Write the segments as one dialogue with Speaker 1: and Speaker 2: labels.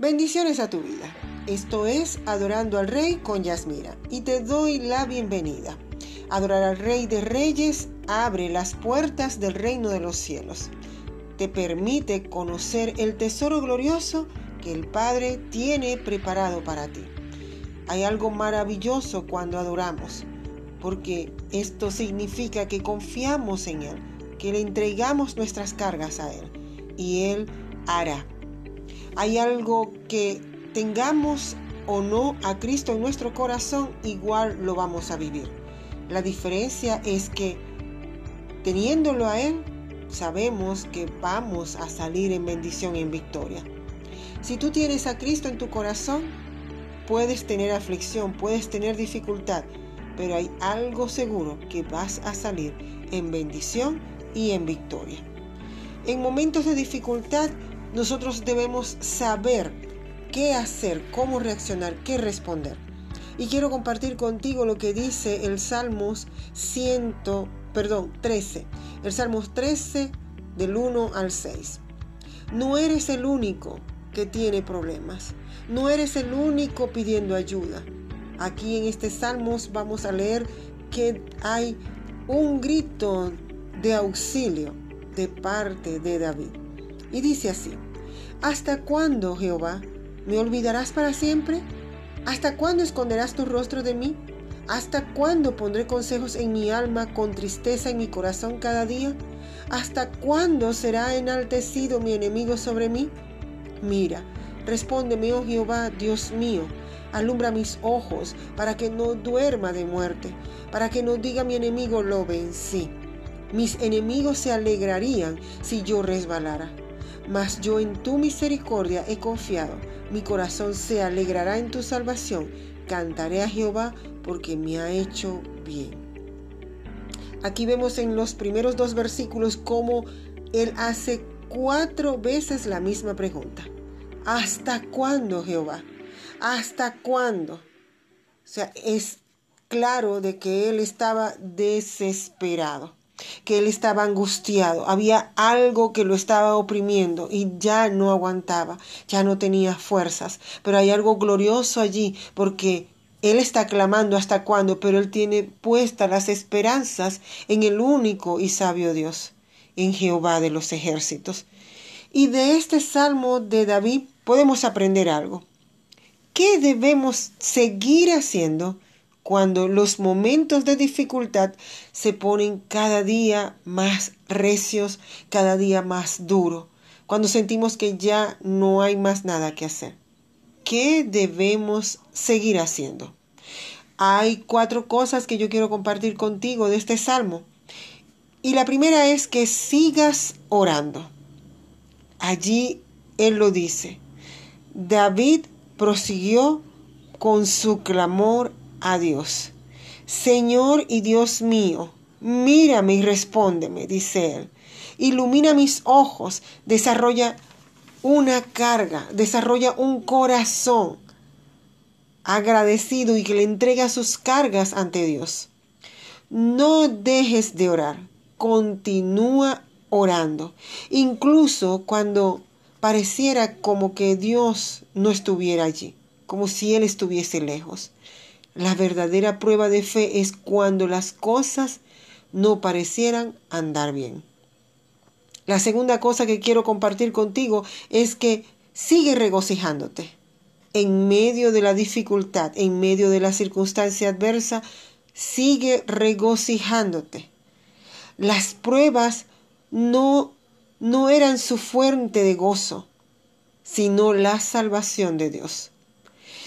Speaker 1: Bendiciones a tu vida. Esto es Adorando al Rey con Yasmira y te doy la bienvenida. Adorar al Rey de Reyes abre las puertas del reino de los cielos. Te permite conocer el tesoro glorioso que el Padre tiene preparado para ti. Hay algo maravilloso cuando adoramos, porque esto significa que confiamos en Él, que le entregamos nuestras cargas a Él y Él hará hay algo que tengamos o no a Cristo en nuestro corazón, igual lo vamos a vivir. La diferencia es que teniéndolo a Él, sabemos que vamos a salir en bendición y en victoria. Si tú tienes a Cristo en tu corazón, puedes tener aflicción, puedes tener dificultad, pero hay algo seguro que vas a salir en bendición y en victoria. En momentos de dificultad, nosotros debemos saber qué hacer, cómo reaccionar, qué responder. Y quiero compartir contigo lo que dice el Salmos 100, perdón, 13. El Salmos 13 del 1 al 6. No eres el único que tiene problemas. No eres el único pidiendo ayuda. Aquí en este Salmos vamos a leer que hay un grito de auxilio de parte de David. Y dice así, ¿Hasta cuándo, Jehová? ¿Me olvidarás para siempre? ¿Hasta cuándo esconderás tu rostro de mí? ¿Hasta cuándo pondré consejos en mi alma con tristeza en mi corazón cada día? ¿Hasta cuándo será enaltecido mi enemigo sobre mí? Mira, respóndeme, oh Jehová, Dios mío, alumbra mis ojos para que no duerma de muerte, para que no diga mi enemigo lo vencí. Mis enemigos se alegrarían si yo resbalara mas yo en tu misericordia he confiado. Mi corazón se alegrará en tu salvación. Cantaré a Jehová porque me ha hecho bien. Aquí vemos en los primeros dos versículos cómo él hace cuatro veces la misma pregunta. ¿Hasta cuándo, Jehová? ¿Hasta cuándo? O sea, es claro de que él estaba desesperado que él estaba angustiado, había algo que lo estaba oprimiendo y ya no aguantaba, ya no tenía fuerzas, pero hay algo glorioso allí porque él está clamando hasta cuándo, pero él tiene puestas las esperanzas en el único y sabio Dios, en Jehová de los ejércitos. Y de este salmo de David podemos aprender algo. ¿Qué debemos seguir haciendo? Cuando los momentos de dificultad se ponen cada día más recios, cada día más duros, cuando sentimos que ya no hay más nada que hacer. ¿Qué debemos seguir haciendo? Hay cuatro cosas que yo quiero compartir contigo de este salmo. Y la primera es que sigas orando. Allí él lo dice. David prosiguió con su clamor a Dios. Señor y Dios mío, mírame y respóndeme, dice él. Ilumina mis ojos, desarrolla una carga, desarrolla un corazón agradecido y que le entrega sus cargas ante Dios. No dejes de orar, continúa orando, incluso cuando pareciera como que Dios no estuviera allí, como si Él estuviese lejos. La verdadera prueba de fe es cuando las cosas no parecieran andar bien. La segunda cosa que quiero compartir contigo es que sigue regocijándote. En medio de la dificultad, en medio de la circunstancia adversa, sigue regocijándote. Las pruebas no, no eran su fuente de gozo, sino la salvación de Dios.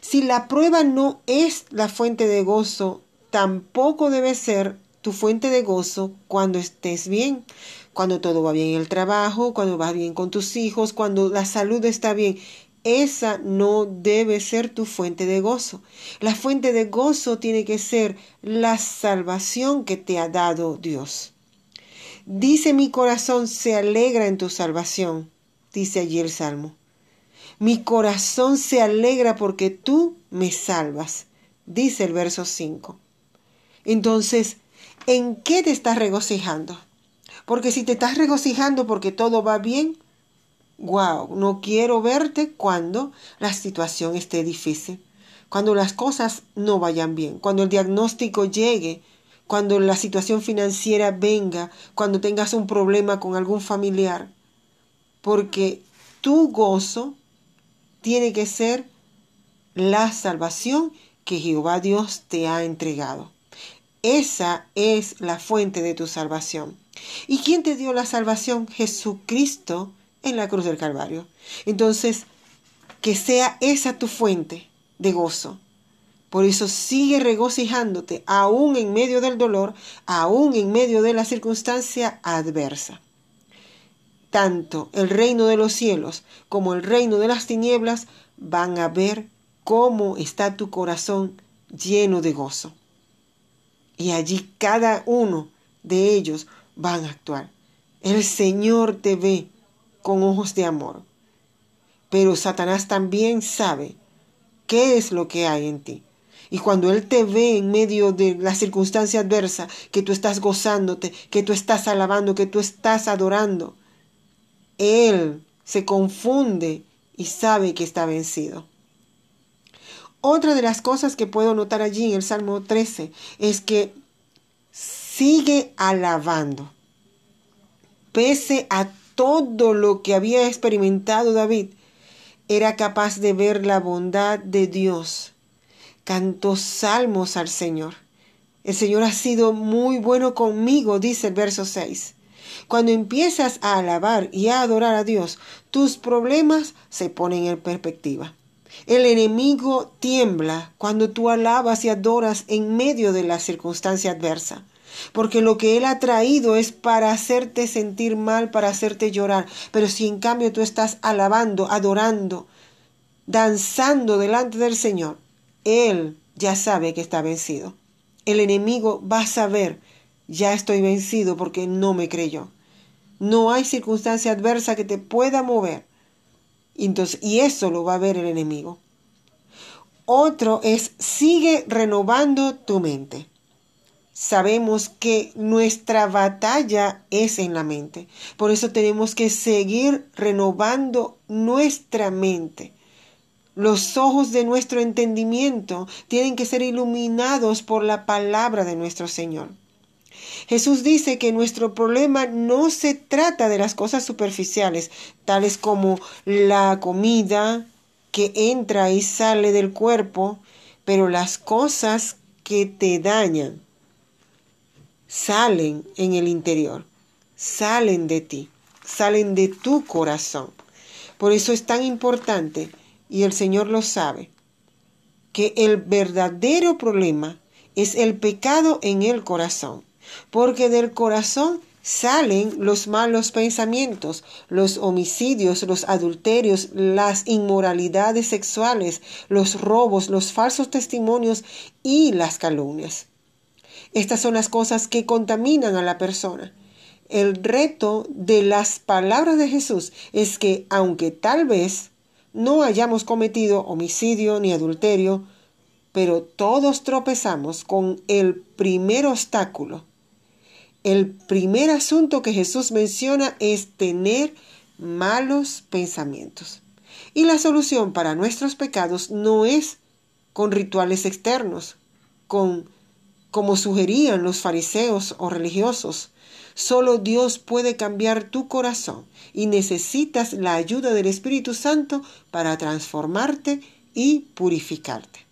Speaker 1: Si la prueba no es la fuente de gozo, tampoco debe ser tu fuente de gozo cuando estés bien, cuando todo va bien en el trabajo, cuando vas bien con tus hijos, cuando la salud está bien. Esa no debe ser tu fuente de gozo. La fuente de gozo tiene que ser la salvación que te ha dado Dios. Dice mi corazón se alegra en tu salvación, dice allí el Salmo. Mi corazón se alegra porque tú me salvas, dice el verso 5. Entonces, ¿en qué te estás regocijando? Porque si te estás regocijando porque todo va bien, wow, no quiero verte cuando la situación esté difícil, cuando las cosas no vayan bien, cuando el diagnóstico llegue, cuando la situación financiera venga, cuando tengas un problema con algún familiar, porque tu gozo tiene que ser la salvación que Jehová Dios te ha entregado. Esa es la fuente de tu salvación. ¿Y quién te dio la salvación? Jesucristo en la cruz del Calvario. Entonces, que sea esa tu fuente de gozo. Por eso sigue regocijándote, aún en medio del dolor, aún en medio de la circunstancia adversa. Tanto el reino de los cielos como el reino de las tinieblas van a ver cómo está tu corazón lleno de gozo. Y allí cada uno de ellos van a actuar. El Señor te ve con ojos de amor. Pero Satanás también sabe qué es lo que hay en ti. Y cuando Él te ve en medio de la circunstancia adversa, que tú estás gozándote, que tú estás alabando, que tú estás adorando, Él se confunde y sabe que está vencido. Otra de las cosas que puedo notar allí en el Salmo 13 es que sigue alabando. Pese a todo lo que había experimentado David, era capaz de ver la bondad de Dios. Cantó salmos al Señor. El Señor ha sido muy bueno conmigo, dice el verso 6. Cuando empiezas a alabar y a adorar a Dios, tus problemas se ponen en perspectiva. El enemigo tiembla cuando tú alabas y adoras en medio de la circunstancia adversa porque lo que Él ha traído es para hacerte sentir mal, para hacerte llorar. Pero si en cambio tú estás alabando, adorando, danzando delante del Señor, Él ya sabe que está vencido. El enemigo va a saber, ya estoy vencido porque no me creyó. No hay circunstancia adversa que te pueda mover. Entonces, y eso lo va a ver el enemigo. Otro es, sigue renovando tu mente sabemos que nuestra batalla es en la mente. Por eso tenemos que seguir renovando nuestra mente. Los ojos de nuestro entendimiento tienen que ser iluminados por la palabra de nuestro Señor. Jesús dice que nuestro problema no se trata de las cosas superficiales, tales como la comida que entra y sale del cuerpo, pero las cosas que te dañan salen en el interior, salen de ti, salen de tu corazón. Por eso es tan importante, y el Señor lo sabe, que el verdadero problema es el pecado en el corazón, porque del corazón salen los malos pensamientos, los homicidios, los adulterios, las inmoralidades sexuales, los robos, los falsos testimonios y las calumnias. Estas son las cosas que contaminan a la persona. El reto de las palabras de Jesús es que aunque tal vez no hayamos cometido homicidio ni adulterio, pero todos tropezamos con el primer obstáculo. El primer asunto que Jesús menciona es tener malos pensamientos. Y la solución para nuestros pecados no es con rituales externos, con como sugerían los fariseos o religiosos. Solo Dios puede cambiar tu corazón y necesitas la ayuda del Espíritu Santo para transformarte y purificarte.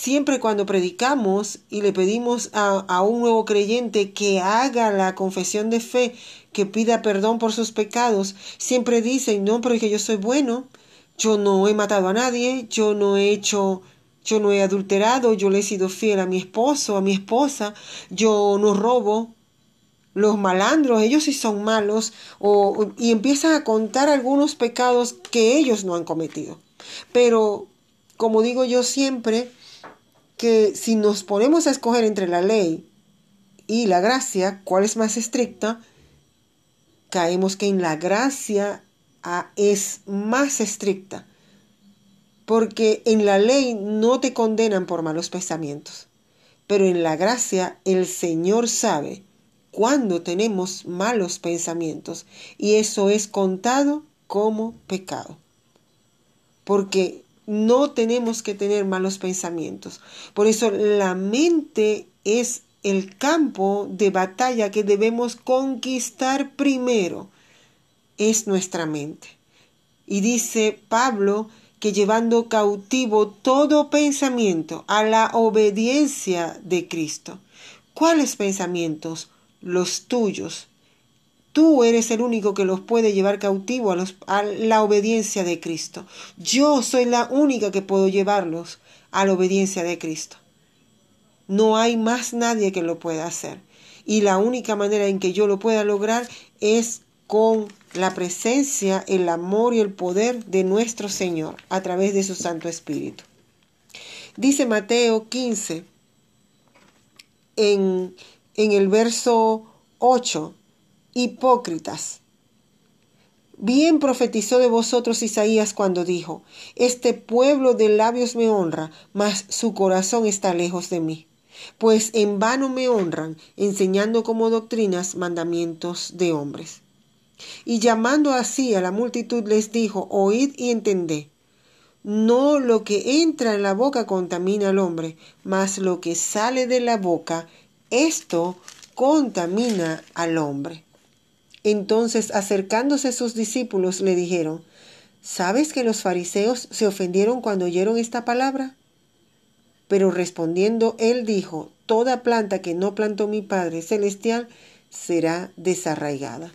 Speaker 1: Siempre cuando predicamos y le pedimos a, a, un nuevo creyente que haga la confesión de fe, que pida perdón por sus pecados, siempre dicen, no, pero es que yo soy bueno, yo no he matado a nadie, yo no he hecho yo no he adulterado, yo le he sido fiel a mi esposo, a mi esposa, yo no robo. Los malandros, ellos sí son malos, o, y empiezan a contar algunos pecados que ellos no han cometido. Pero, como digo yo siempre, que si nos ponemos a escoger entre la ley y la gracia, ¿cuál es más estricta? Caemos que en la gracia ah, es más estricta porque en la ley no te condenan por malos pensamientos, pero en la gracia el Señor sabe cuando tenemos malos pensamientos y eso es contado como pecado. Porque no tenemos que tener malos pensamientos. Por eso la mente es el campo de batalla que debemos conquistar primero. Es nuestra mente. Y dice Pablo que llevando cautivo todo pensamiento a la obediencia de Cristo. ¿Cuáles pensamientos? Los tuyos. Tú eres el único que los puede llevar cautivo a, la obediencia de Cristo. Yo soy la única que puedo llevarlos a la obediencia de Cristo. No hay más nadie que lo pueda hacer. Y la única manera en que yo lo pueda lograr es con la presencia, el amor y el poder de nuestro Señor a través de su Santo Espíritu. Dice Mateo 15 en, en el verso 8, hipócritas. Bien profetizó de vosotros Isaías cuando dijo, Este pueblo de labios me honra, mas su corazón está lejos de mí. Pues en vano me honran, enseñando como doctrinas mandamientos de hombres. Y llamando así a la multitud les dijo, oíd y entended. No lo que entra en la boca contamina al hombre, mas lo que sale de la boca, esto contamina al hombre. Entonces, acercándose sus discípulos, le dijeron, ¿sabes que los fariseos se ofendieron cuando oyeron esta palabra? Pero respondiendo, él dijo, Toda planta que no plantó mi Padre Celestial será desarraigada.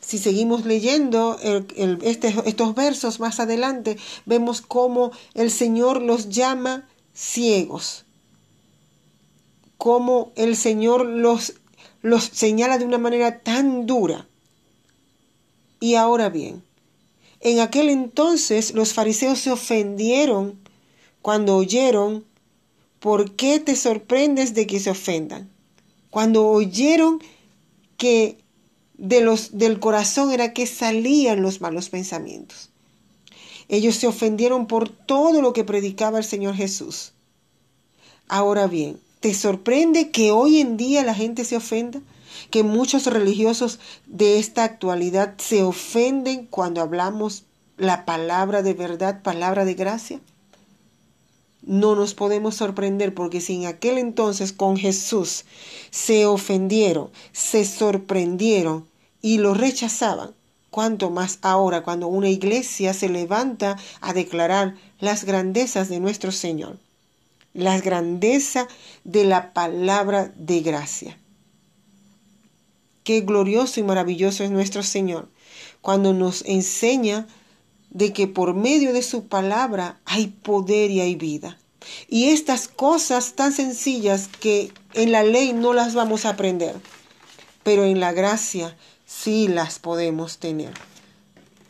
Speaker 1: Si seguimos leyendo este, estos versos más adelante, vemos cómo el Señor los llama ciegos, cómo el Señor los, los señala de una manera tan dura. Y ahora bien, en aquel entonces los fariseos se ofendieron cuando oyeron, ¿por qué te sorprendes de que se ofendan? Cuando oyeron que de los, del corazón era que salían los malos pensamientos. Ellos se ofendieron por todo lo que predicaba el Señor Jesús. Ahora bien, ¿te sorprende que hoy en día la gente se ofenda? Que muchos religiosos de esta actualidad se ofenden cuando hablamos la palabra de verdad, palabra de gracia? No nos podemos sorprender porque si en aquel entonces con Jesús se ofendieron, se sorprendieron, y lo rechazaban. Cuanto más ahora cuando una iglesia se levanta a declarar las grandezas de nuestro Señor, la grandeza de la palabra de gracia. Qué glorioso y maravilloso es nuestro Señor cuando nos enseña de que por medio de su palabra hay poder y hay vida. Y estas cosas tan sencillas que en la ley no las vamos a aprender, pero en la gracia sí las podemos tener.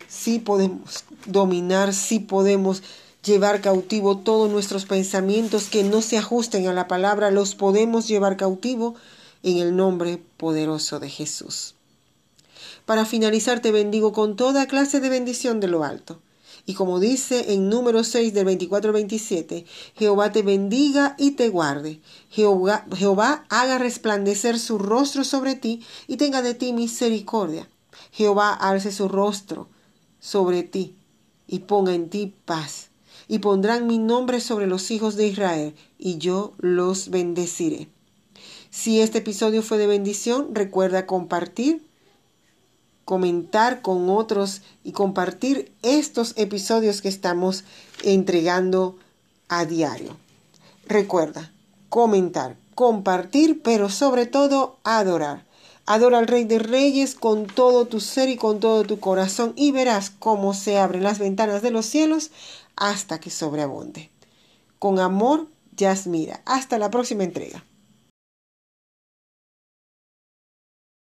Speaker 1: Sí podemos dominar, sí podemos llevar cautivo todos nuestros pensamientos que no se ajusten a la palabra, los podemos llevar cautivo en el nombre poderoso de Jesús. Para finalizar te bendigo con toda clase de bendición de lo alto. Y como dice en número 6 del 24 27, Jehová te bendiga y te guarde. Jehová, Jehová haga resplandecer su rostro sobre ti y tenga de ti misericordia. Jehová alce su rostro sobre ti y ponga en ti paz. Y pondrán mi nombre sobre los hijos de Israel, y yo los bendeciré. Si este episodio fue de bendición, recuerda compartir comentar con otros y compartir estos episodios que estamos entregando a diario. Recuerda, comentar, compartir, pero sobre todo adorar. Adora al Rey de Reyes con todo tu ser y con todo tu corazón y verás cómo se abren las ventanas de los cielos hasta que sobreabunde. Con amor, Yasmira. Hasta la próxima entrega.